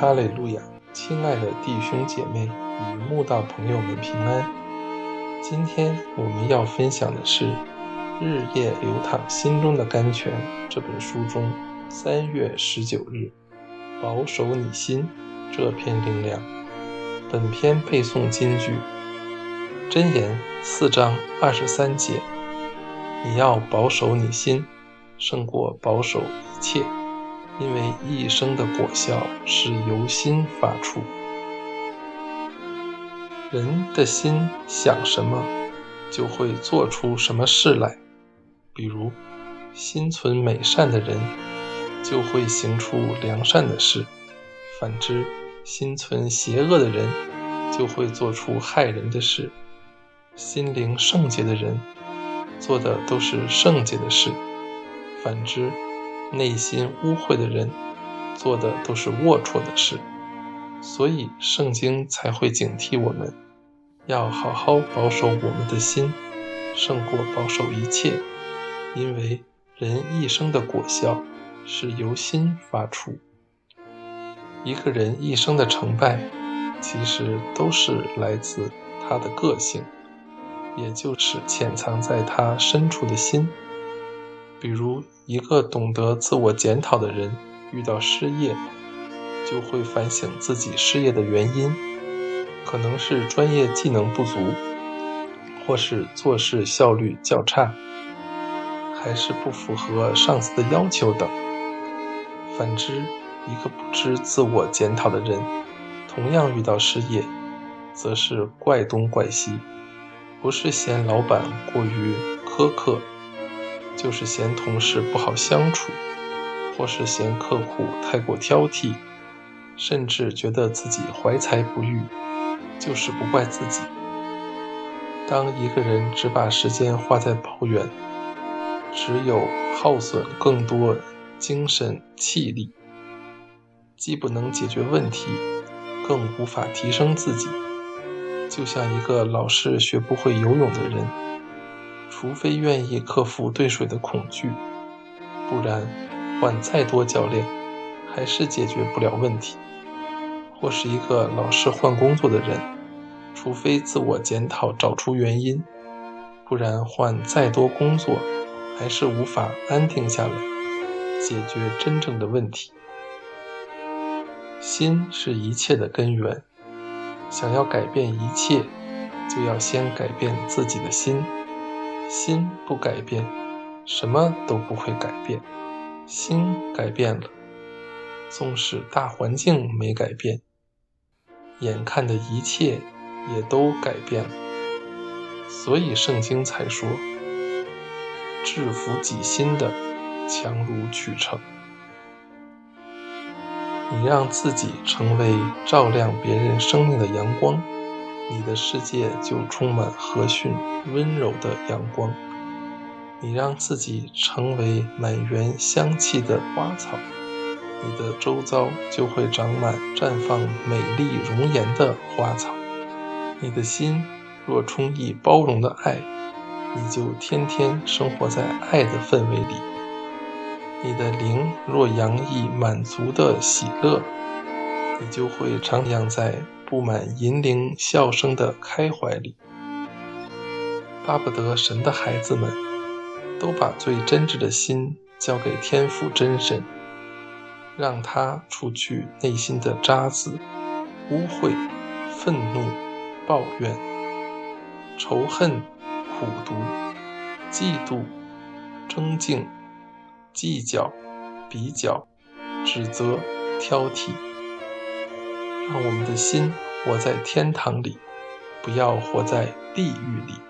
哈利路亚！亲爱的弟兄姐妹与慕道朋友们平安。今天我们要分享的是《日夜流淌心中的甘泉》这本书中三月十九日“保守你心”这篇灵粮。本篇背诵金句：箴言四章二十三节，你要保守你心，胜过保守一切。因为一生的果效是由心发出，人的心想什么，就会做出什么事来。比如，心存美善的人，就会行出良善的事；反之，心存邪恶的人，就会做出害人的事。心灵圣洁的人，做的都是圣洁的事；反之，内心污秽的人做的都是龌龊的事，所以圣经才会警惕我们，要好好保守我们的心，胜过保守一切，因为人一生的果效是由心发出。一个人一生的成败，其实都是来自他的个性，也就是潜藏在他深处的心。比如，一个懂得自我检讨的人，遇到失业，就会反省自己失业的原因，可能是专业技能不足，或是做事效率较差，还是不符合上司的要求等。反之，一个不知自我检讨的人，同样遇到失业，则是怪东怪西，不是嫌老板过于苛刻。就是嫌同事不好相处，或是嫌客户太过挑剔，甚至觉得自己怀才不遇，就是不怪自己。当一个人只把时间花在抱怨，只有耗损更多精神气力，既不能解决问题，更无法提升自己，就像一个老是学不会游泳的人。除非愿意克服对水的恐惧，不然换再多教练，还是解决不了问题。或是一个老是换工作的人，除非自我检讨找出原因，不然换再多工作，还是无法安定下来，解决真正的问题。心是一切的根源，想要改变一切，就要先改变自己的心。心不改变，什么都不会改变；心改变了，纵使大环境没改变，眼看的一切也都改变了。所以圣经才说：“制服己心的，强如取成。”你让自己成为照亮别人生命的阳光。你的世界就充满和煦、温柔的阳光。你让自己成为满园香气的花草，你的周遭就会长满绽放美丽容颜的花草。你的心若充溢包容的爱，你就天天生活在爱的氛围里。你的灵若洋溢满足的喜乐，你就会徜徉在。布满银铃笑声的开怀里，巴不得神的孩子们都把最真挚的心交给天父真神，让他除去内心的渣滓、污秽、愤怒、抱怨、仇恨、苦毒、嫉妒、争竞、计较、比较、指责、挑剔。让我们的心活在天堂里，不要活在地狱里。